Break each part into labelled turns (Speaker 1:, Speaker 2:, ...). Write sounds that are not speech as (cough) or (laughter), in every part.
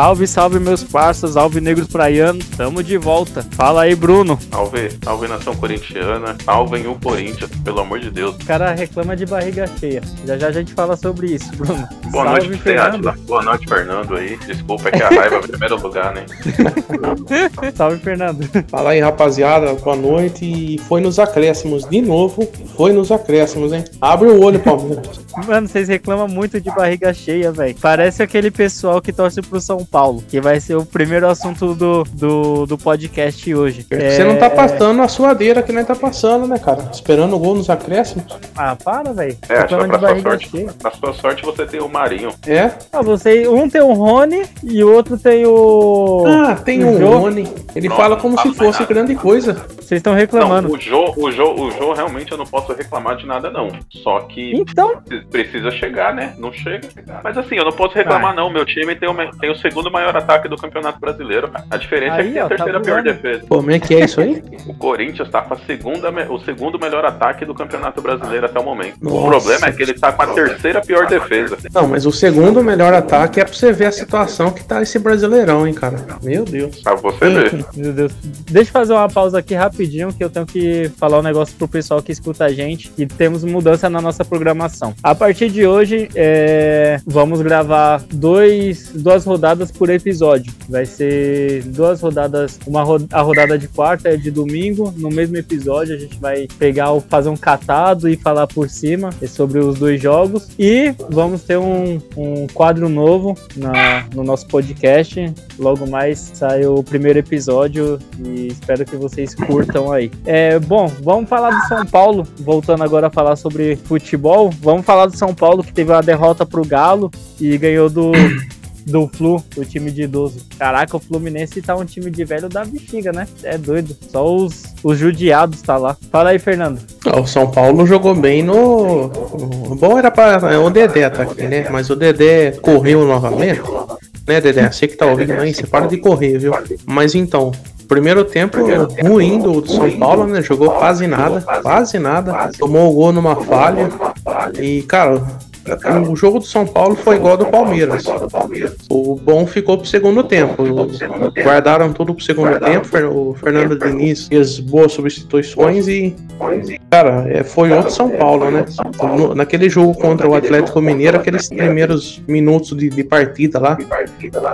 Speaker 1: Salve, salve, meus parceiros, alvinegros praianos, tamo de volta. Fala aí, Bruno.
Speaker 2: Salve, salve nação corintiana, salvem o Corinthians, pelo amor de Deus.
Speaker 1: O cara reclama de barriga cheia. Já já a gente fala sobre isso, Bruno.
Speaker 2: Boa salve, noite, Fernando. Boa noite, Fernando aí. Desculpa, é que a raiva é em primeiro lugar, né? (laughs)
Speaker 1: salve, Fernando.
Speaker 3: Fala aí, rapaziada, boa noite. E foi nos acréscimos, de novo, foi nos acréscimos, hein? Abre o olho, Palmeiras. (laughs)
Speaker 1: Mano, vocês reclamam muito de barriga cheia, velho. Parece aquele pessoal que torce pro São Paulo, que vai ser o primeiro assunto do, do, do podcast hoje.
Speaker 3: É... Você não tá passando a suadeira que nem tá passando, né, cara? Esperando o gol nos acréscimos.
Speaker 1: Ah, para, velho.
Speaker 2: É, acho que pra sua, sorte, pra sua sorte você tem o Marinho.
Speaker 3: É?
Speaker 1: Ah, você, um tem o Rony e o outro tem o.
Speaker 3: Ah, tem o, o Rony. Ele fala como se fosse nada. grande coisa.
Speaker 1: Vocês estão reclamando.
Speaker 2: Não, o Jô, o, Jô, o Jô realmente eu não posso reclamar de nada, não. Só que
Speaker 1: então...
Speaker 2: precisa chegar, né? Não chega. Mas assim, eu não posso reclamar, não. Meu time tem o, tem o segundo maior ataque do Campeonato Brasileiro. A diferença aí, é que tem a tá terceira tá pior defesa.
Speaker 3: Como é que é isso aí?
Speaker 2: o Corinthians tá com a segunda, o segundo melhor ataque do Campeonato Brasileiro até o momento. Nossa. O problema é que ele tá com a terceira pior defesa.
Speaker 3: Não, mas o segundo melhor ataque é pra você ver a situação que tá esse brasileirão, hein, cara. Meu Deus.
Speaker 2: Pra você ver.
Speaker 1: Meu Deus. Deixa eu fazer uma pausa aqui rapidinho que eu tenho que falar um negócio pro pessoal que escuta a gente e temos mudança na nossa programação. A partir de hoje, é, vamos gravar dois, duas rodadas por episódio. Vai ser duas rodadas, uma a rodada de quarta e de domingo. No mesmo episódio, a gente vai pegar, fazer um catado e falar por cima sobre os dois jogos. E vamos ter um, um quadro novo na, no nosso podcast. Logo mais sai o primeiro episódio e espero que vocês curtam aí. É, bom, vamos falar do São Paulo, voltando agora a falar sobre futebol. Vamos falar do São Paulo que teve uma derrota pro Galo e ganhou do do Flu, o time de idoso. Caraca, o Fluminense tá um time de velho da bexiga, né? É doido. Só os, os judiados tá lá. Fala aí, Fernando.
Speaker 3: O São Paulo jogou bem no. Bom era para o Dedé tá aqui, né? Mas o Dedé correu novamente. Né, Dedé? Você que tá ouvindo aí, você para de correr, viu? Mas então, primeiro tempo ruim do, São Paulo, né? Jogou quase nada, quase nada. Tomou o gol numa falha. E, cara, o jogo do São Paulo foi igual do Palmeiras. O bom ficou pro segundo tempo. Guardaram tudo pro segundo tempo. O Fernando Diniz fez boas substituições e, cara, é, foi outro São Paulo, né? Naquele jogo contra o Atlético Mineiro, aqueles primeiros minutos de, de partida lá,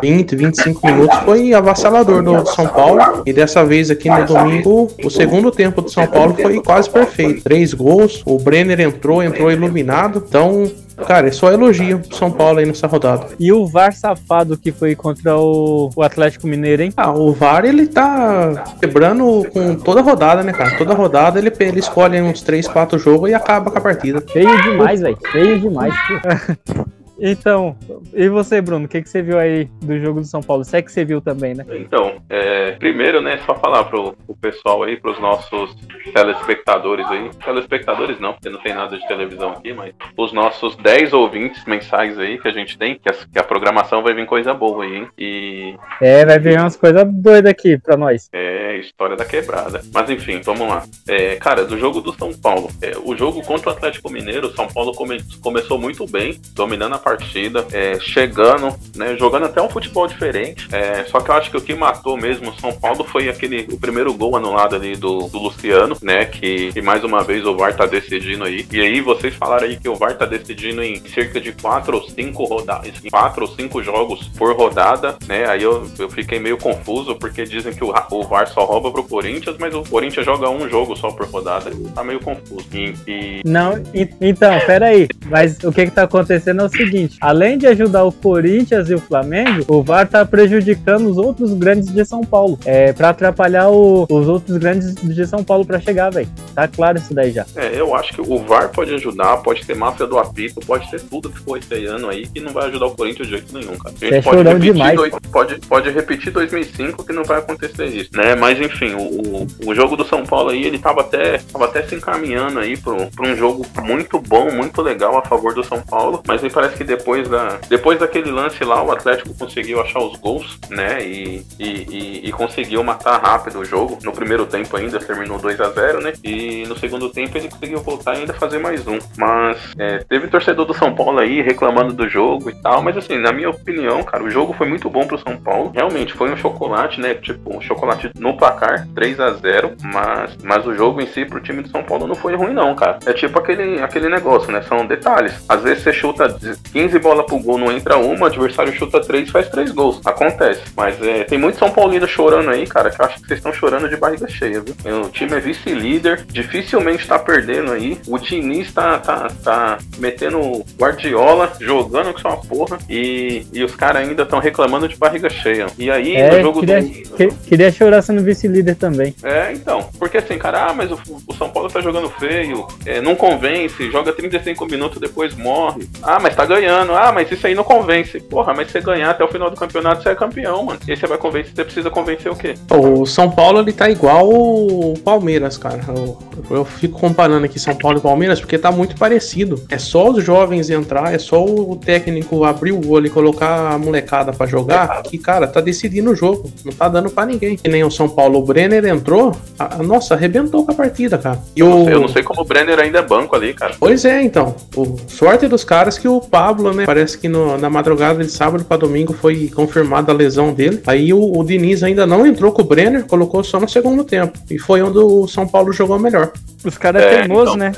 Speaker 3: 20, 25 minutos, foi avassalador do São Paulo. E dessa vez aqui no domingo, o segundo tempo do São Paulo foi quase perfeito. Três gols, o Brenner entrou, entrou iluminado. Então, Cara, é só elogio pro São Paulo aí nessa rodada.
Speaker 1: E o VAR safado que foi contra o, o Atlético Mineiro, hein?
Speaker 3: Ah, o VAR ele tá quebrando com toda rodada, né, cara? Toda rodada ele, ele escolhe uns 3, 4 jogos e acaba com a partida.
Speaker 1: Feio demais, velho. Feio demais. (laughs) Então, e você, Bruno, o que, que você viu aí do jogo do São Paulo? Se é que você viu também, né?
Speaker 2: Então, é, primeiro, né, só falar pro, pro pessoal aí, pros nossos telespectadores aí. Telespectadores não, porque não tem nada de televisão aqui, mas os nossos 10 ouvintes mensais aí que a gente tem, que a, que a programação vai vir coisa boa aí, hein? E.
Speaker 1: É, vai vir umas coisas doidas aqui pra nós.
Speaker 2: É, história da quebrada. Mas enfim, vamos lá. É, cara, do jogo do São Paulo. É, o jogo contra o Atlético Mineiro, o São Paulo come, começou muito bem, dominando a partida, é, chegando, né, jogando até um futebol diferente. É, só que eu acho que o que matou mesmo o São Paulo foi aquele o primeiro gol anulado ali do, do Luciano, né? Que, que, mais uma vez o VAR tá decidindo aí. E aí vocês falaram aí que o VAR tá decidindo em cerca de quatro ou cinco rodadas, quatro ou cinco jogos por rodada, né? Aí eu, eu fiquei meio confuso porque dizem que o, o VAR só rouba pro Corinthians, mas o Corinthians joga um jogo só por rodada. Tá meio confuso. E,
Speaker 1: e... Não, então, peraí. Mas o que que tá acontecendo é o seguinte seguinte: além de ajudar o Corinthians e o Flamengo, o VAR tá prejudicando os outros grandes de São Paulo. É, pra atrapalhar o- os outros grandes de São Paulo pra chegar, velho. Tá claro isso daí já.
Speaker 2: É, eu acho que o VAR pode ajudar, pode ter máfia do apito, pode ter tudo que foi esse ano aí que não vai ajudar o Corinthians de jeito nenhum, cara. A
Speaker 1: Você é chorão demais.
Speaker 2: dois- pode, pode repetir 2005 que não vai acontecer isso, né? Mas enfim, o, o, jogo do São Paulo aí, ele tava até, tava até se encaminhando aí pro um jogo muito bom, muito legal a favor do São Paulo, mas me parece que depois, da, depois daquele lance lá, o Atlético conseguiu achar os gols, né? E, e, e- e conseguiu matar rápido o jogo. No primeiro tempo ainda terminou 2 a 0 né? E no segundo tempo ele conseguiu voltar e ainda fazer mais um. Mas é, teve torcedor do São Paulo aí reclamando do jogo e tal, mas assim, na minha opinião, cara, o jogo foi muito bom pro São Paulo. Realmente foi um chocolate, né? Tipo, um chocolate no placar, 3 a 0 mas, mas o jogo em si pro time do São Paulo não foi ruim, não, cara. É tipo aquele, aquele negócio, né? São detalhes. Às vezes você chuta 15 bolas pro gol, não entra uma, o adversário chuta 3 faz 3 gols. Acontece. Mas é, tem muito São Paulino chorando aí, cara, que eu acho que vocês estão chorando de barriga cheia, viu? O time é vice-líder, dificilmente tá perdendo aí. O Diniz tá, tá, tá metendo Guardiola, jogando com sua porra, e, e os caras ainda estão reclamando de barriga cheia. E aí,
Speaker 1: É,
Speaker 2: no jogo
Speaker 1: queria,
Speaker 2: do.
Speaker 1: que- queria chorar sendo vice-líder também.
Speaker 2: É, então. Porque assim, cara, ah, mas o, o São Paulo tá jogando feio, é, não convence, joga 35 minutos, depois morre. Ah, mas tá ganhando. Ah, mas isso aí não convence. Porra, mas você ganhar até o final do campeonato, você é campeão, mano. E aí você vai convencer, você precisa convencer o quê?
Speaker 3: O São Paulo ele tá igual o Palmeiras, cara. Eu, eu fico comparando aqui São Paulo e Palmeiras porque tá muito parecido. É só os jovens entrar, é só o técnico abrir o olho e colocar a molecada pra jogar, que, cara, tá decidindo o jogo. Não tá dando pra ninguém. Que nem o São Paulo. O Brenner entrou, a- a- nossa, arrebentou com a partida, cara. E
Speaker 2: Eu, não
Speaker 3: o...
Speaker 2: sei, eu não sei como o Brenner ainda é banco ali, cara.
Speaker 3: Pois é, então. O sorte dos caras que o Pablo, né? Parece que no- na madrugada de sábado pra domingo foi confirmada a lesão dele. Aí o, o Diniz ainda não entrou com o Brenner, colocou só no segundo tempo. E foi onde o São Paulo jogou melhor.
Speaker 1: Os caras
Speaker 2: É,
Speaker 1: teimosos,
Speaker 2: então.
Speaker 1: né?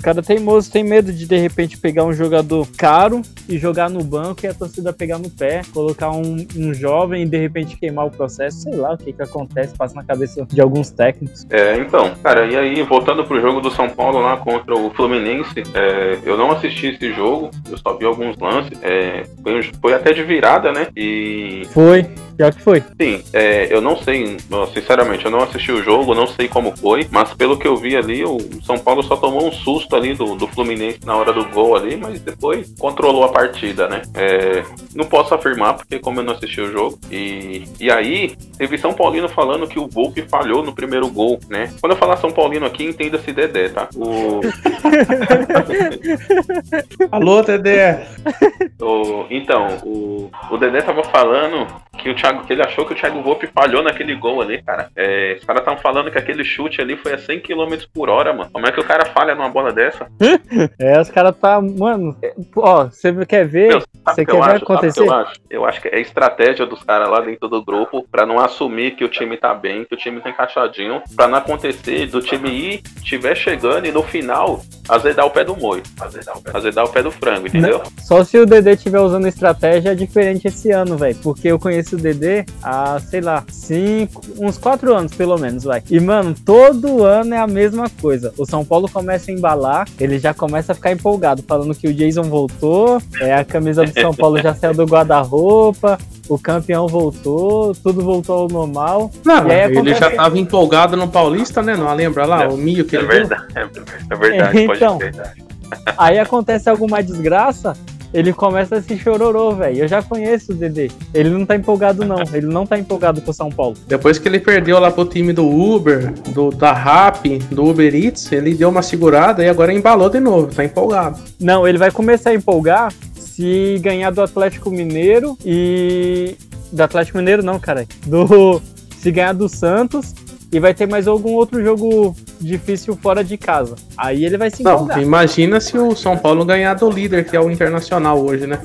Speaker 1: Os caras teimosos têm medo de de repente pegar um jogador caro e jogar no banco e a torcida pegar no pé, colocar um, um jovem e de repente queimar o processo. Sei lá o que que acontece, passa na cabeça de alguns técnicos.
Speaker 2: É, então, cara, e aí, voltando pro jogo do São Paulo lá contra o Fluminense, é, eu não assisti esse jogo, eu só vi alguns lances, é, foi, foi até de virada, né? E
Speaker 1: Foi, pior que foi.
Speaker 2: Sim, é, eu não sei, sinceramente, eu não assisti o jogo, não sei como foi, mas pelo que eu vi ali, o São Paulo só tomou um susto ali do, do Fluminense na hora do gol ali, mas depois controlou a partida, né? É, não posso afirmar, porque como eu não assisti o jogo, e, e aí teve São Paulino falando que o Volpe falhou no primeiro gol, né? Quando eu falar São Paulino aqui, entenda-se Dedé, tá? O, (laughs)
Speaker 3: Alô, Dedé! (laughs)
Speaker 2: O- então, o, o Dedé tava falando que o Thiago, que ele achou que o Thiago Volpe falhou naquele gol ali, cara. É, os caras estavam falando que aquele chute ali foi a 100 km por hora, mano. Como é que o cara falha numa bola dessa? (laughs)
Speaker 1: É, os caras tá. Mano, é, ó, você quer ver? Você quer ver
Speaker 2: acho?
Speaker 1: Acontecer?
Speaker 2: eu acho? Eu acho que é estratégia dos caras lá dentro do grupo pra não assumir que o time tá bem, que o time tá encaixadinho, pra não acontecer do time ir, tiver chegando e no final azedar o pé do moio. Azedar o pé, azedar o pé do frango, entendeu?
Speaker 1: Só se o Dedê estiver usando estratégia diferente esse ano, velho. Porque eu conheço o Dedê há, sei lá, cinco, uns quatro anos pelo menos, vai. E, mano, todo ano é a mesma coisa. O São Paulo começa a embalar, ele já começa a ficar empolgado, falando que o Jason voltou, é, a camisa do São Paulo já saiu do guarda-roupa. O campeão voltou, tudo voltou ao normal.
Speaker 3: Não,
Speaker 1: E aí
Speaker 3: ele já tava empolgado no Paulista, né? Não lembra lá?
Speaker 2: É,
Speaker 3: o Mio que
Speaker 2: É
Speaker 3: ele deu?
Speaker 2: verdade, é verdade, pode
Speaker 1: Então.
Speaker 2: ser.
Speaker 1: Aí acontece alguma desgraça, ele começa a se chororô, velho. Eu já conheço o Dedê. Ele não tá empolgado, não. Ele não tá empolgado com o São Paulo.
Speaker 3: Depois que ele perdeu lá pro time do Uber, do, da Rap, do Uber Eats, ele deu uma segurada e agora embalou de novo, tá empolgado.
Speaker 1: Não, ele vai começar a empolgar se ganhar do Atlético Mineiro e. Do Atlético Mineiro, não, cara. Do. Se ganhar do Santos e vai ter mais algum outro jogo difícil fora de casa. Aí ele vai se
Speaker 3: Não,
Speaker 1: empolgar.
Speaker 3: imagina se o São Paulo ganhar do líder, que é o Internacional hoje, né?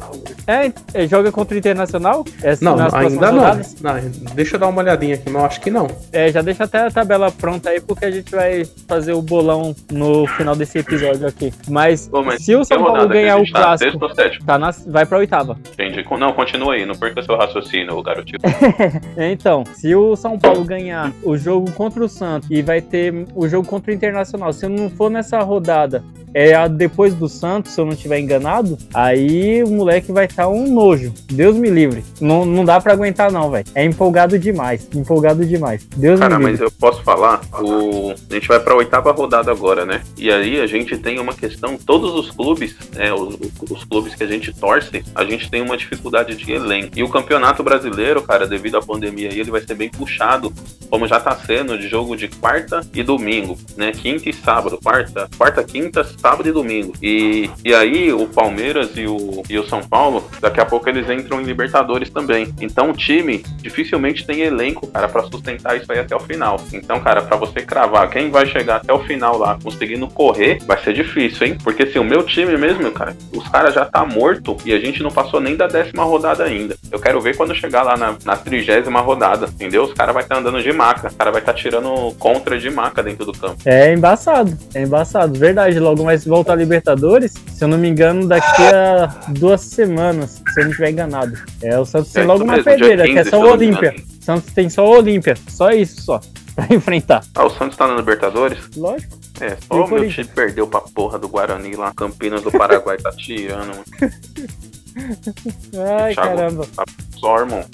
Speaker 1: É, é, joga contra o Internacional? É,
Speaker 3: Não,
Speaker 1: nas próximas
Speaker 3: ainda não. não. Deixa eu dar uma olhadinha aqui, mas eu acho que não.
Speaker 1: É, já deixa até a tabela pronta aí, porque a gente vai fazer o bolão no final desse episódio aqui. Mas,
Speaker 2: Pô, mas
Speaker 1: se o São Paulo ganhar o
Speaker 2: tá?
Speaker 1: clássico, tá na, vai pra oitava.
Speaker 2: Entendi. Não, continua aí, não perca seu raciocínio, garotinho. (laughs)
Speaker 1: Então, se o São Paulo ganhar o jogo contra o Santos e vai ter o jogo contra o Internacional. Se eu não for nessa rodada é a depois do Santos, se eu não estiver enganado, aí o moleque vai estar tá um nojo. Deus me livre. Não, não dá para aguentar, não, velho. É empolgado demais. Empolgado demais. Deus
Speaker 2: Cara,
Speaker 1: me livre.
Speaker 2: mas eu posso falar, o... a gente vai pra oitava rodada agora, né? E aí a gente tem uma questão, todos os clubes, é, os, os clubes que a gente torce, a gente tem uma dificuldade de elenco. E o campeonato brasileiro, cara, devido à pandemia aí, ele vai ser bem puxado, como já tá sendo, de jogo de quarta e domingo, né? Quinta e sábado. Quarta, quarta, quinta, sábado e domingo. E, e aí o Palmeiras e o, e o São Paulo, daqui a pouco eles entram em Libertadores também. Então o time dificilmente tem elenco, cara, para sustentar isso aí até o final. Então, cara, para você cravar quem vai chegar até o final lá conseguindo correr, vai ser difícil, hein? Porque se assim, o meu time mesmo, cara, os caras já tá morto e a gente não passou nem da décima rodada ainda. Eu quero ver quando chegar lá na, na trigésima rodada, entendeu? Os caras vai estar tá andando de maca, o cara vai estar tá tirando contra de maca dentro do campo.
Speaker 1: É embaçado, é embaçado. Verdade, logo mais volta a Libertadores, se eu não me engano, daqui a duas semanas, se eu não estiver enganado. É, o Santos tem é, logo uma pedreira, que é só o Olímpia. Santos tem só o Olímpia, só isso só, (laughs) pra enfrentar.
Speaker 2: Ah, o Santos tá na Libertadores?
Speaker 1: Lógico.
Speaker 2: É, só o meu time perdeu pra porra do Guarani lá, Campinas do Paraguai tá tirando, mano. (laughs)
Speaker 1: Ai, Thiago, caramba. Tá
Speaker 2: só, irmão.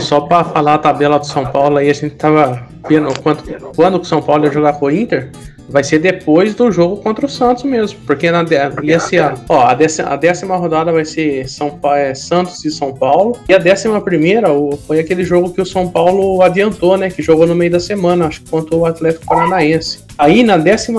Speaker 3: só pra falar a tabela do São Paulo aí, a gente tava vendo quanto, quando o São Paulo ia jogar com o Inter vai ser depois do jogo contra o Santos mesmo, porque na ia ser, ó, a décima, a décima rodada vai ser São é, Santos e São Paulo e a décima primeira foi aquele jogo que o São Paulo adiantou, né, que jogou no meio da semana, acho que contra o Atlético Paranaense. Aí na 12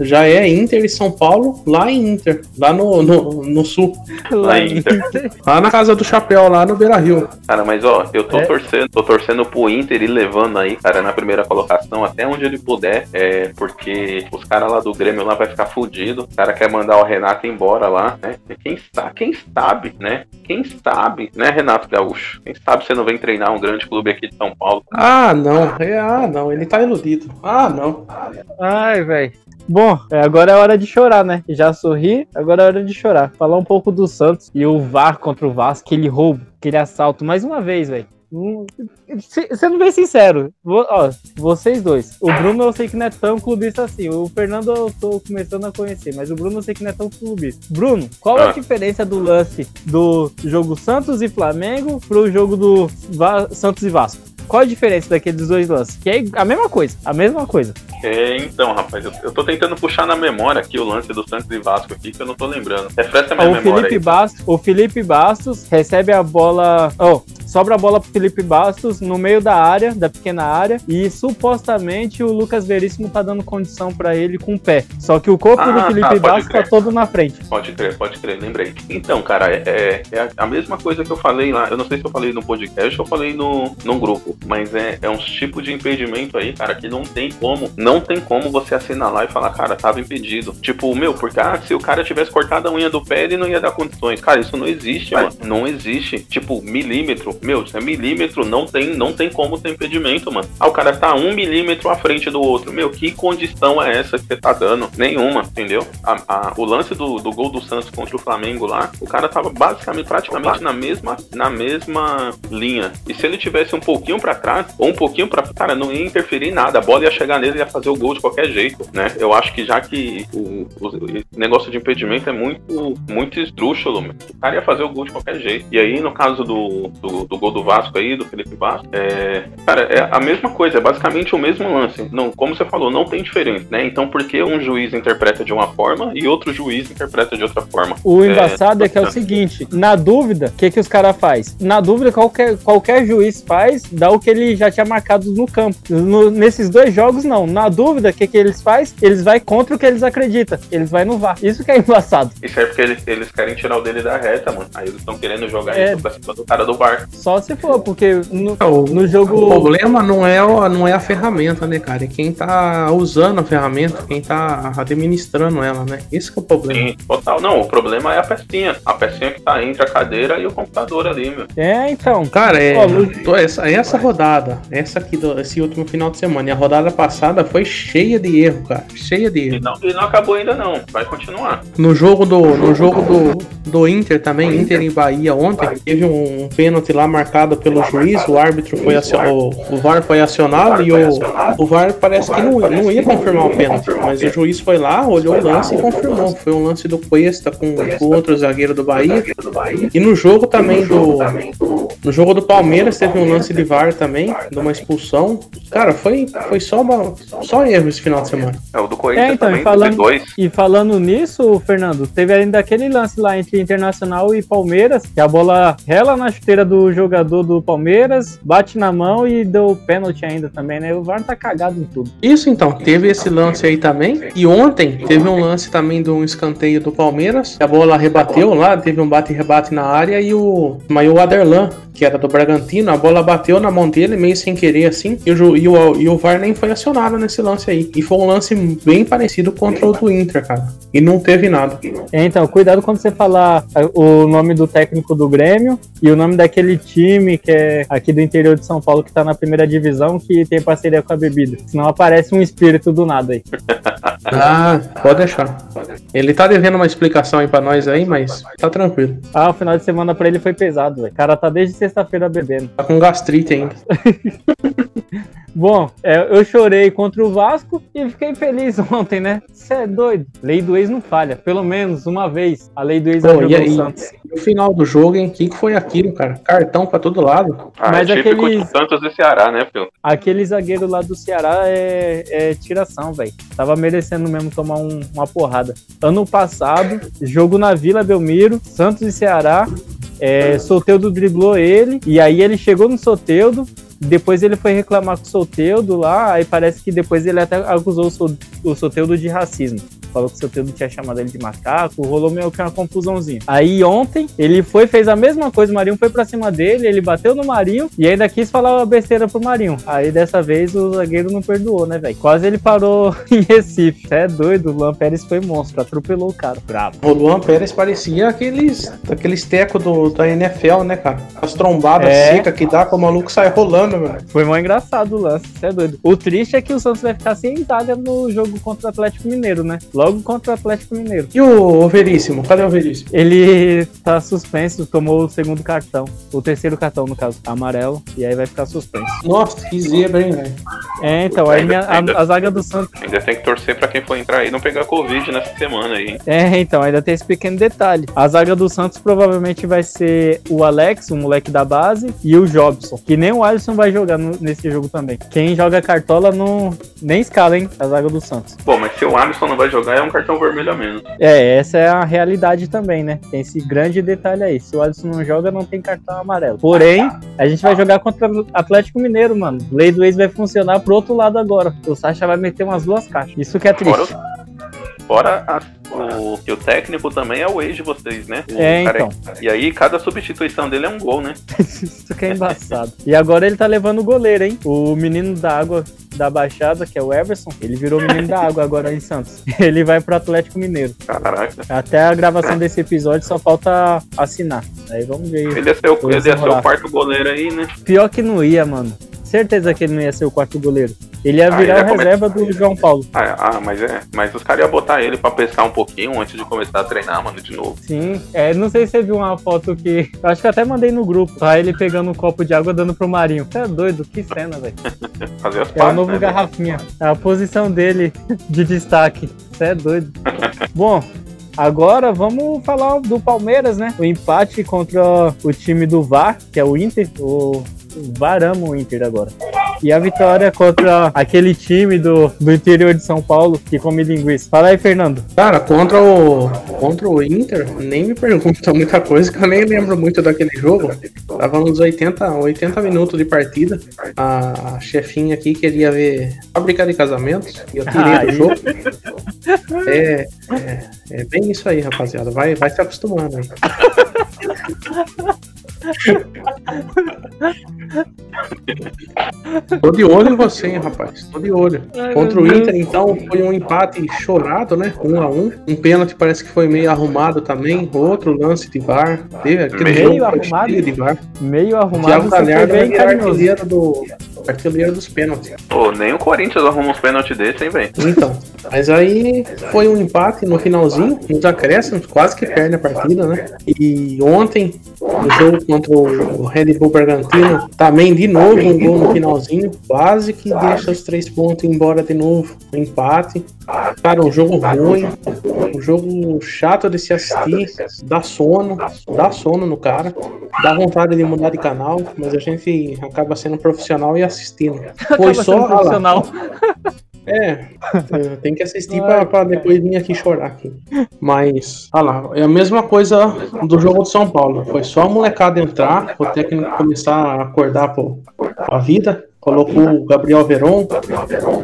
Speaker 3: já é Inter e São Paulo, lá em Inter, lá no, no, no sul.
Speaker 2: Lá em Inter.
Speaker 3: Lá na casa do Chapéu, lá no Beira Rio.
Speaker 2: Cara, mas ó, eu tô é. torcendo, tô torcendo pro Inter e levando aí, cara, na primeira colocação, até onde ele puder, é, porque os caras lá do Grêmio lá vai ficar fudido. O cara quer mandar o Renato embora lá, né? Quem sabe, quem sabe, né? Quem sabe, né, Renato Gaúcho? Quem sabe você não vem treinar um grande clube aqui de São Paulo?
Speaker 3: Ah, não. É, ah, não. Ele tá iludido. Ah, não.
Speaker 1: Ai, velho. Bom, é, agora é hora de chorar, né? Já sorri, agora é hora de chorar. Falar um pouco do Santos e o VAR contra o Vasco, aquele roubo, aquele assalto, mais uma vez, velho. Sendo bem sincero, ó, vocês dois. O Bruno eu sei que não é tão clubista assim. O Fernando eu tô começando a conhecer, mas o Bruno eu sei que não é tão clubista. Bruno, qual ah. é a diferença do lance do jogo Santos e Flamengo pro jogo do Va Santos e Vasco? Qual a diferença daqueles dois lances? Que é a mesma coisa, a mesma coisa.
Speaker 2: É, então, rapaz, eu, eu tô tentando puxar na memória aqui o lance do Santos e Vasco aqui, que eu não tô lembrando. Refresca a minha
Speaker 1: o
Speaker 2: memória
Speaker 1: Felipe
Speaker 2: aí.
Speaker 1: Bastos, o Felipe Bastos recebe a bola. Oh, sobra a bola pro Felipe Bastos no meio da área, da pequena área, e supostamente o Lucas Veríssimo tá dando condição para ele com o pé. Só que o corpo ah, do Felipe tá, Bastos crer. tá todo na frente.
Speaker 2: Pode crer, pode crer, lembrei. Então, cara, é, é, a mesma coisa que eu falei lá. Eu não sei se eu falei no podcast ou eu falei no, num grupo, mas é, é um tipo de impedimento aí, cara, que não tem como, não tem como você assinalar e falar, cara, tava impedido. Tipo, meu, porque ah, se o cara tivesse cortado a unha do pé, ele não ia dar condições. Cara, isso não existe, mano. Não existe. Tipo, milímetro. Meu, se é milímetro, não tem, não tem como ter impedimento, mano. Ah, o cara tá um milímetro à frente do outro. Meu, que condição é essa que você tá dando? Nenhuma, entendeu? A, a, o lance do, do gol do Santos contra o Flamengo lá, o cara tava basicamente, praticamente na mesma, na mesma linha. E se ele tivesse um pouquinho para trás, ou um pouquinho para cara, não ia interferir em nada. A bola ia chegar nele e ia fazer o gol de qualquer jeito, né? Eu acho que já que o, o negócio de impedimento é muito, muito esdrúxulo, o cara ia fazer o gol de qualquer jeito. E aí, no caso do, do, do gol do Vasco aí, do Felipe Vasco, é, cara, é a mesma coisa, é basicamente o mesmo lance. Não, como você falou, não tem diferença, né? Então, por que um juiz interpreta de uma forma e outro juiz interpreta de outra forma?
Speaker 1: O é, embaçado é, é que é o seguinte, na dúvida, o que, que os caras faz? Na dúvida, qualquer, qualquer juiz faz, dá o que ele já tinha marcado no campo. No, nesses dois jogos, não. Na dúvida, o que, que eles faz? Eles vai contra o que eles acreditam. Eles vai no VAR. Isso que é embaçado.
Speaker 2: Isso é porque eles, eles querem tirar o dele da reta, mano. Aí eles estão querendo jogar é, isso pra cima do cara do bar.
Speaker 1: Só se for, porque no, o, no jogo.
Speaker 3: O problema não é, não é a ferramenta, né, cara? É quem tá usando a ferramenta, quem tá administrando ela, né? Esse que é o problema. Sim,
Speaker 2: total. Não, o problema é a pecinha. A pecinha que tá entre a cadeira e o computador ali, meu.
Speaker 1: É, então.
Speaker 3: Cara, é. Ó, essa, essa rodada, essa aqui, do, esse último final de semana, e a rodada passada foi cheia de erro, cara. Cheia de erro.
Speaker 2: E não, e não acabou ainda, não. Vai continuar.
Speaker 3: No jogo do, no jogo do, do Inter também, Inter em Bahia ontem, teve um pênalti lá lá marcado pelo juiz, o árbitro foi acionado, o VAR foi acionado e o, o VAR parece que não, não ia confirmar o pênalti, mas o juiz foi lá, olhou o lance e confirmou. Foi um lance do Cuesta com o outro zagueiro do Bahia. E no jogo também do. No jogo do Palmeiras teve um lance de VAR também, de uma expulsão. Cara, foi, foi só, uma, só erro esse final de semana.
Speaker 2: É, o do Corinthians
Speaker 1: É, então,
Speaker 2: também
Speaker 1: e falando-. E falando nisso, Fernando, teve ainda aquele lance lá entre Internacional e Palmeiras, que a bola rela na chuteira do jogador do Palmeiras, bate na mão e deu pênalti ainda também, né? O VAR tá cagado em tudo.
Speaker 3: Isso então, teve esse lance aí também. E ontem teve um lance também de um escanteio do Palmeiras. A bola rebateu lá, teve um bate e rebate na área e o, mas o Aderlan, que era do Bragantino, a bola bateu na mão dele meio sem querer assim. E o, e o, e o VAR nem foi acionado nesse lance aí. E foi um lance bem parecido contra o do Inter, cara. E não teve nada.
Speaker 1: É, Então, cuidado quando você falar ah, o nome do técnico do Grêmio e o nome daquele time que é aqui do interior de São Paulo que tá na primeira divisão que tem parceria com a bebida. Senão aparece um espírito do nada aí. (laughs)
Speaker 3: Ah, pode deixar. Ele tá devendo uma explicação aí pra nós aí, mas tá tranquilo.
Speaker 1: Ah, o final de semana pra ele foi pesado, velho. O cara tá desde sexta-feira bebendo.
Speaker 3: Tá com gastrite ainda. (laughs)
Speaker 1: Bom, é, eu chorei contra o Vasco e fiquei feliz (laughs) ontem, né? Você é doido. Lei do ex não falha. Pelo menos uma vez a lei do ex
Speaker 3: Pô,
Speaker 1: ajudou
Speaker 3: e
Speaker 1: o
Speaker 3: aí?
Speaker 1: Santos.
Speaker 3: No final do jogo, hein? O que, que foi aquilo, cara? Cartão pra todo lado.
Speaker 2: Ah,
Speaker 1: Mas
Speaker 2: é típico de Santos e Ceará, né, filho?
Speaker 1: Aquele zagueiro lá do Ceará é, é tiração, velho. Tava merecendo mesmo tomar um- uma porrada. Ano passado, jogo na Vila Belmiro, Santos e Ceará. É, Soteudo driblou ele, e aí ele chegou no Soteudo. Depois ele foi reclamar com o Soteudo lá, aí parece que depois ele até acusou o, So- o Soteudo de racismo. Falou que o Soteudo tinha chamado ele de macaco, rolou meio que uma confusãozinha. Aí ontem ele foi, fez a mesma coisa, o Marinho foi pra cima dele, ele bateu no Marinho e ainda quis falar uma besteira pro Marinho. Aí dessa vez o zagueiro não perdoou, né, velho? Quase ele parou (laughs) em Recife. É doido, o Luan Pérez foi monstro, atropelou o cara. Bravo.
Speaker 3: O Luan Pérez parecia aqueles, aqueles tecos do, da NFL, né, cara? As trombadas
Speaker 1: É.
Speaker 3: secas que dá, com o maluco sai rolando, mano.
Speaker 1: Foi mó engraçado o lance, é doido. O triste é que o Santos vai ficar sem zaga no jogo contra o Atlético Mineiro, né? Logo contra o Atlético Mineiro.
Speaker 3: E o, Veríssimo? Cadê o Veríssimo?
Speaker 1: Ele tá suspenso, tomou o segundo cartão. O terceiro cartão, no caso, amarelo. E aí vai ficar suspenso.
Speaker 3: Nossa, que zebra, hein, velho?
Speaker 1: É, então, aí
Speaker 2: Ainda-
Speaker 1: a,
Speaker 2: ainda-
Speaker 1: a zaga do Santos.
Speaker 2: Ainda tem que torcer pra quem for entrar aí não pegar Covid nessa semana aí, hein?
Speaker 1: É, então, ainda tem esse pequeno detalhe. A zaga do Santos provavelmente vai ser o Alex, o moleque da base, e o Jobson. Que nem o Alisson vai jogar no- nesse jogo também. Quem joga cartola não nem escala, hein? A zaga do Santos.
Speaker 2: Bom, mas se o Alisson não vai jogar, é um cartão vermelho a menos.
Speaker 1: É, essa é a realidade também, né? Tem esse grande detalhe aí. Se o Alisson não joga, não tem cartão amarelo. Porém, a gente vai jogar contra o Atlético Mineiro, mano. Lei do ex vai funcionar pro outro lado agora. O Sacha vai meter umas duas caixas. Isso que é
Speaker 2: Fora,
Speaker 1: triste.
Speaker 2: o- fora a- o, que o técnico também é o ex de vocês, né? O
Speaker 1: É, então.
Speaker 2: E aí, cada substituição dele é um gol, né? (laughs)
Speaker 1: Isso que é embaçado. E agora ele tá levando o goleiro, hein? O menino da água da Baixada, que é o Everson, ele virou menino da água agora em Santos. (laughs) Ele vai pro Atlético Mineiro.
Speaker 2: Caraca.
Speaker 1: Até a gravação desse episódio só falta assinar. Aí vamos ver.
Speaker 2: Ele ia ser o, ele ia ser o quarto goleiro aí, né?
Speaker 1: Pior que não ia, mano. Certeza que ele não ia ser o quarto goleiro. Ele ia
Speaker 2: Ah,
Speaker 1: virar
Speaker 2: ele ia
Speaker 1: reserva do João Paulo.
Speaker 2: Ah, ah, mas é. Mas os caras iam botar ele pra pensar um pouquinho antes de começar a treinar, mano, de novo.
Speaker 1: Sim. É, não sei se você viu uma foto que. Eu acho que até mandei no grupo. Tá ele pegando um copo de água dando pro Marinho. Você é doido, que cena, velho. (laughs)
Speaker 2: Fazer as
Speaker 1: É o
Speaker 2: pazes,
Speaker 1: novo
Speaker 2: né?
Speaker 1: garrafinha. É a posição dele de destaque. Você é doido. (laughs) Bom, agora vamos falar do Palmeiras, né? O empate contra o time do VAR, que é o Inter. O o VAR ama o Inter agora. E a vitória contra aquele time do, do interior de São Paulo que come linguiça. Fala aí, Fernando.
Speaker 3: Cara, contra o, contra o Inter, nem me pergunta muita coisa, que eu nem lembro muito daquele jogo. Tava nos 80, 80 minutos de partida. A, chefinha aqui queria ver fábrica de casamentos. E eu tirei
Speaker 1: Aí.
Speaker 3: do jogo. É, é, é bem isso aí, rapaziada. Vai, vai se acostumando aí. (laughs) Tô de olho em você, hein, rapaz. Tô de olho.
Speaker 1: Ai,
Speaker 3: Contra o Inter, então, foi um empate chorado, né? Um a um. Um pênalti parece que foi meio arrumado também. Outro lance de VAR. Teve aquele
Speaker 2: Meio
Speaker 3: jogo
Speaker 1: arrumado?
Speaker 3: de VAR.
Speaker 1: Meio
Speaker 3: O
Speaker 1: arrumado,
Speaker 3: Thiago Galhardo
Speaker 1: carinhoso.
Speaker 3: artilheiro do. artilheiro dos pênaltis.
Speaker 2: Pô, nem o Corinthians arruma uns pênaltis desse, hein, velho?
Speaker 3: Então, mas aí foi um empate no finalzinho, nos acréscimos, quase que perde a partida, né? E ontem, no jogo contra o Red Bull Bragantino, também de novo um gol no finalzinho, quase que deixa os três pontos embora de novo, um empate. Cara, um jogo ruim, um jogo chato de se assistir, dá sono, dá sono no cara, dá vontade de mudar de canal, mas a gente acaba sendo profissional e assistindo. (laughs) Foi só.
Speaker 1: profissional.
Speaker 3: É, é, (laughs) tem que assistir pra, pra depois vir aqui chorar aqui. Mas, olha lá, é a mesma coisa do jogo de São Paulo. Foi só a molecada entrar, o técnico começar a acordar pro, a vida. Colocou o Gabriel Veron,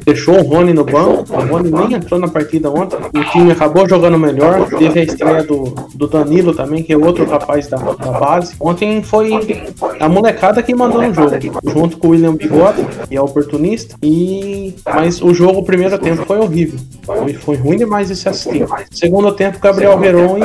Speaker 3: deixou o Rony no banco. O Rony nem entrou na partida ontem. O time acabou jogando melhor. Teve a estreia do, do Danilo também, que é outro rapaz da, da base. Ontem foi a molecada que mandou no jogo, junto com o William Bigode, que é oportunista. E mas o jogo, o primeiro tempo, foi horrível. Foi, foi ruim demais de se assistir. Segundo tempo, Gabriel Veron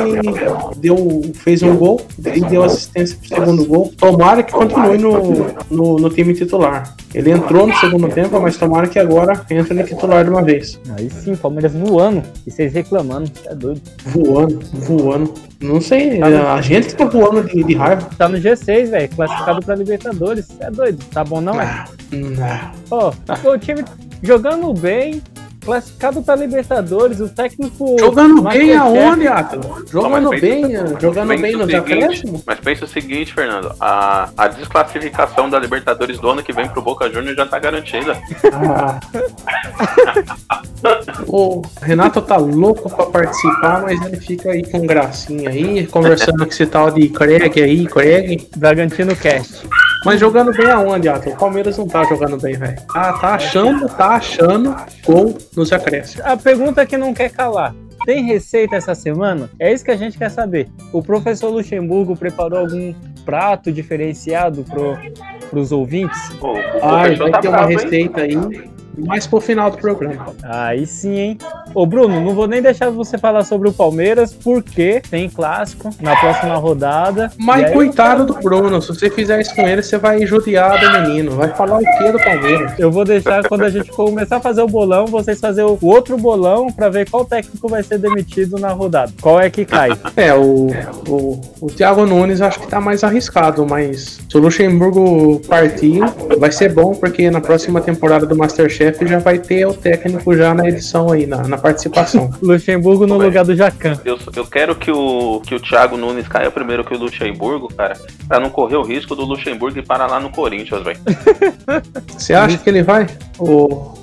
Speaker 3: deu, fez um gol e deu assistência pro segundo gol. Tomara que continue no, no, no time titular. Ele entrou no segundo tempo, mas tomara que agora entre no titular de uma vez.
Speaker 1: Aí sim, Palmeiras voando. E vocês reclamando. É doido.
Speaker 3: Voando, voando. Não sei, a gente que tá voando de, de raiva.
Speaker 1: Tá no G6, velho. Classificado pra Libertadores. É doido. Tá bom, não é?
Speaker 3: Ah, não.
Speaker 1: Ó, o time jogando bem. Classificado pra Libertadores. O técnico.
Speaker 3: Jogando bem aonde, Atlas? Jogando bem,
Speaker 2: pensa-
Speaker 3: jogando
Speaker 2: pensa
Speaker 3: bem nos acréscimos?
Speaker 2: Mas pensa o seguinte, Fernando. A, a desclassificação da Libertadores do ano que vem pro Boca Juniors já tá garantida.
Speaker 3: Ah. (laughs) o Renato tá louco pra participar, mas ele fica aí com gracinha aí, conversando com esse tal de Craig aí, Craig.
Speaker 1: Bragantino Cast.
Speaker 3: Mas jogando bem aonde, Atlas? O Palmeiras não tá jogando bem, velho. Ah, tá achando, tá achando gol nos acréscimos.
Speaker 1: A pergunta que não quer calar. Tem receita essa semana? É isso que a gente quer saber. O professor Luxemburgo preparou algum prato diferenciado pro, pros ouvintes?
Speaker 2: Pô, o
Speaker 3: Ah,
Speaker 2: professor
Speaker 3: vai
Speaker 2: tá
Speaker 3: ter uma
Speaker 2: bravo, hein?
Speaker 3: receita aí, mais pro final do programa.
Speaker 1: Aí sim, hein? Ô Bruno, não vou nem deixar você falar sobre o Palmeiras, porque tem clássico na próxima rodada.
Speaker 3: Mas coitado do Bruno, se você fizer isso com ele, você vai judiar do menino. Vai falar o que do Palmeiras?
Speaker 1: Eu vou deixar quando a gente começar a fazer o bolão, vocês fazer o outro bolão pra ver qual técnico vai ser demitido na rodada. Qual é que cai?
Speaker 3: É, o, o, o Thiago Nunes acho que tá mais arriscado, mas se o Luxemburgo partir, vai ser bom, porque na próxima temporada do Masterchef já vai ter o técnico já na edição aí, na, na participação. (laughs)
Speaker 1: Luxemburgo no lugar do Jacan.
Speaker 2: Eu, eu quero que o, que o Thiago Nunes caia primeiro que o Luxemburgo, cara, pra não correr o risco do Luxemburgo ir parar lá no Corinthians, velho. (laughs)
Speaker 3: Você acha que ele vai?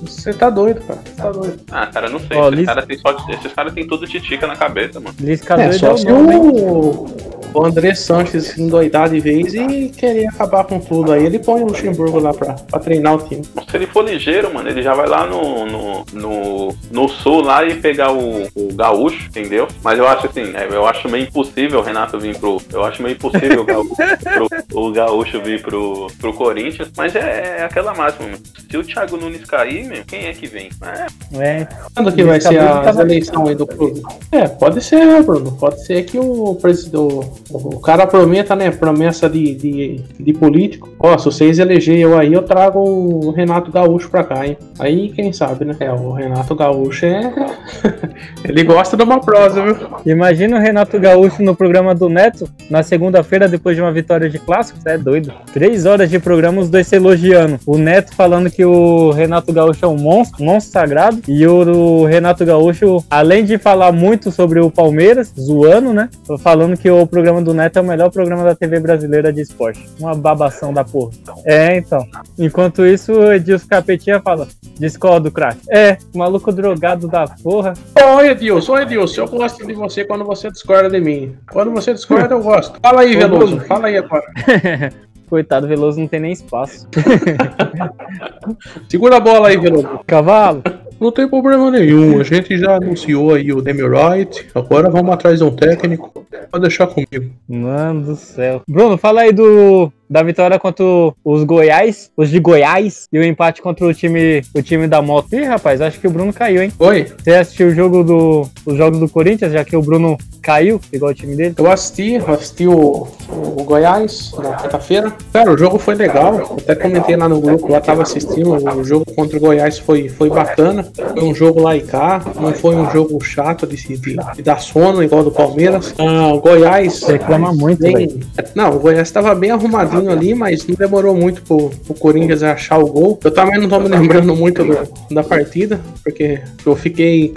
Speaker 3: Você tá doido, cara. Você tá doido.
Speaker 2: Ah, cara, não sei.
Speaker 1: Ó,
Speaker 2: esses
Speaker 1: Liz-
Speaker 2: caras têm só- esses caras têm tudo titica na cabeça, mano.
Speaker 1: Lisca
Speaker 3: É,
Speaker 1: é
Speaker 3: só
Speaker 1: o
Speaker 3: se o, o André Sanches endoidar de vez e querer acabar com tudo aí, ele põe o Luxemburgo lá pra, pra treinar o time.
Speaker 2: Se ele for ligeiro, mano, ele já vai lá no, no, no, no sul lá e pegar o, o gaúcho, entendeu? Mas eu acho assim, é, eu acho meio impossível o Renato vir pro. Eu acho meio impossível o gaúcho, pro- o gaúcho vir pro, pro Corinthians. Mas é, é aquela máxima, mano. Se o Thiago Nunes cair, meu, quem é que vem? É,
Speaker 1: É,
Speaker 3: Quando que vai ser as eleições aí do clube? É, pode ser, né, Bruno? Pode ser que o presidente, o, o cara prometa, né? Promessa de, de, de político. Ó, se vocês elegerem eu aí, eu trago o Renato Gaúcho pra cá, hein? Aí, quem sabe, né? É, o Renato Gaúcho é. (laughs) Ele gosta de uma prosa, viu?
Speaker 1: Imagina o Renato Gaúcho no programa do Neto, na segunda-feira, depois de uma vitória de clássico. Você é doido. Três horas de programa, os dois se elogiando. O Neto falando que o Renato Gaúcho é um monstro, um monstro sagrado. E o, o Renato Gaúcho, além de falar muito sobre o Palmeiras, zoando, né? Falando que o programa do Neto é o melhor programa da TV brasileira de esporte. Uma babação da porra. É, então. Enquanto isso, o Edilson Capetinha fala: discordo, craque. É, maluco drogado da porra.
Speaker 3: Ô Edilson, ô Edilson, eu gosto de você quando você discorda de mim. Quando você discorda, eu gosto. Fala aí, Veloso. Fala aí agora. (laughs)
Speaker 1: Coitado, Veloso não tem nem espaço. (laughs)
Speaker 3: Segura a bola aí, Veloso.
Speaker 1: Cavalo?
Speaker 3: Não tem problema nenhum. A gente já anunciou aí o Demi Wright. Agora vamos atrás de um técnico. Pode deixar comigo.
Speaker 1: Mano do céu. Bruno, fala aí do da vitória contra os Goiás, os de Goiás, e o empate contra o time, o time da moto. Ih, rapaz, acho que o Bruno caiu, hein?
Speaker 3: Oi?
Speaker 1: Você assistiu o jogo do, os jogos do Corinthians, já que o Bruno caiu, igual o time dele?
Speaker 3: Eu assisti, assisti o, o Goiás na quarta-feira. Cara, o jogo foi legal. Até comentei lá no grupo, lá tava assistindo. O jogo contra o Goiás foi, foi bacana. Foi um jogo lá e cá. Não foi um jogo chato de, de, de dar sono, igual do Palmeiras. Ah, o Goiás.
Speaker 1: Reclama muito,
Speaker 3: bem,
Speaker 1: velho.
Speaker 3: Não, o Goiás tava bem arrumadinho ali, mas não demorou muito pro, pro Corinthians achar o gol. Eu também não tô me lembrando muito do, da partida, porque eu fiquei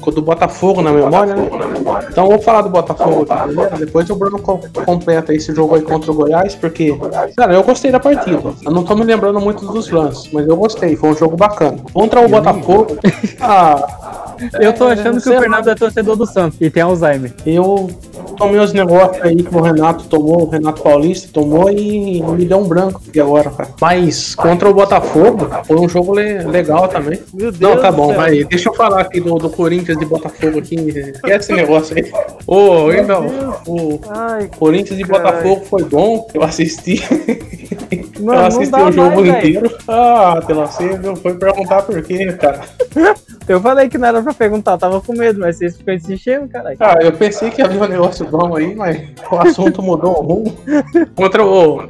Speaker 3: com, do Botafogo na memória, né? Então vou falar do Botafogo aqui primeiro, depois o Bruno co- completa esse jogo aí contra o Goiás, porque, cara, eu gostei da partida. Eu não tô me lembrando muito dos lances, mas eu gostei, foi um jogo bacana. Contra o Botafogo, ah,
Speaker 1: Eu tô achando que
Speaker 3: sei
Speaker 1: o
Speaker 3: lá.
Speaker 1: Fernando é torcedor do Santos e tem Alzheimer.
Speaker 3: eu tomei os negócios aí que o Renato tomou, o Renato Paulista tomou e me deu um branco aqui agora, cara. Mas contra o Botafogo foi um jogo le- legal também.
Speaker 1: Meu Deus
Speaker 3: Não, tá bom, vai. Deixa eu falar aqui do, do Corinthians e Botafogo aqui. Esquece esse negócio aí. Ô, então, o
Speaker 1: Ai,
Speaker 3: Corinthians e Botafogo foi bom. Eu assisti. (laughs) (laughs)
Speaker 1: Não
Speaker 3: assisti
Speaker 1: dá
Speaker 3: o jogo
Speaker 1: mais,
Speaker 3: inteiro. Ah, Telacê, não foi perguntar por quê, cara. (laughs)
Speaker 1: eu falei que não era pra perguntar, tava com medo, mas vocês ficam insistindo, caralho.
Speaker 3: Ah, eu pensei que havia um negócio bom aí, mas o assunto mudou o rumo. Contra o,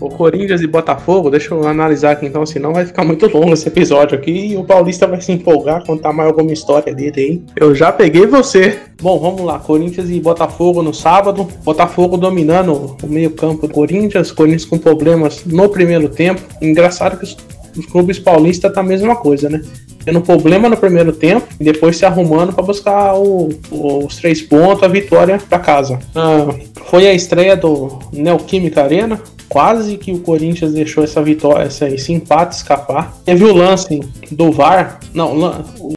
Speaker 3: o Corinthians e Botafogo, deixa eu analisar aqui então, senão vai ficar muito longo esse episódio aqui e o Paulista vai se empolgar, contar mais alguma história dele aí. Eu já peguei você. Bom, vamos lá, Corinthians e Botafogo no sábado. Botafogo dominando o meio-campo do Corinthians, Corinthians com problemas no primeiro tempo. Engraçado que os, os clubes paulistas tá a mesma coisa, né? tendo problema no primeiro tempo e depois se arrumando para buscar o- o- os três pontos, a vitória para casa. Ah, foi a estreia do Neoquímica Arena. Quase que o Corinthians deixou essa vitória, esse empate escapar. Teve o lance do VAR. Não,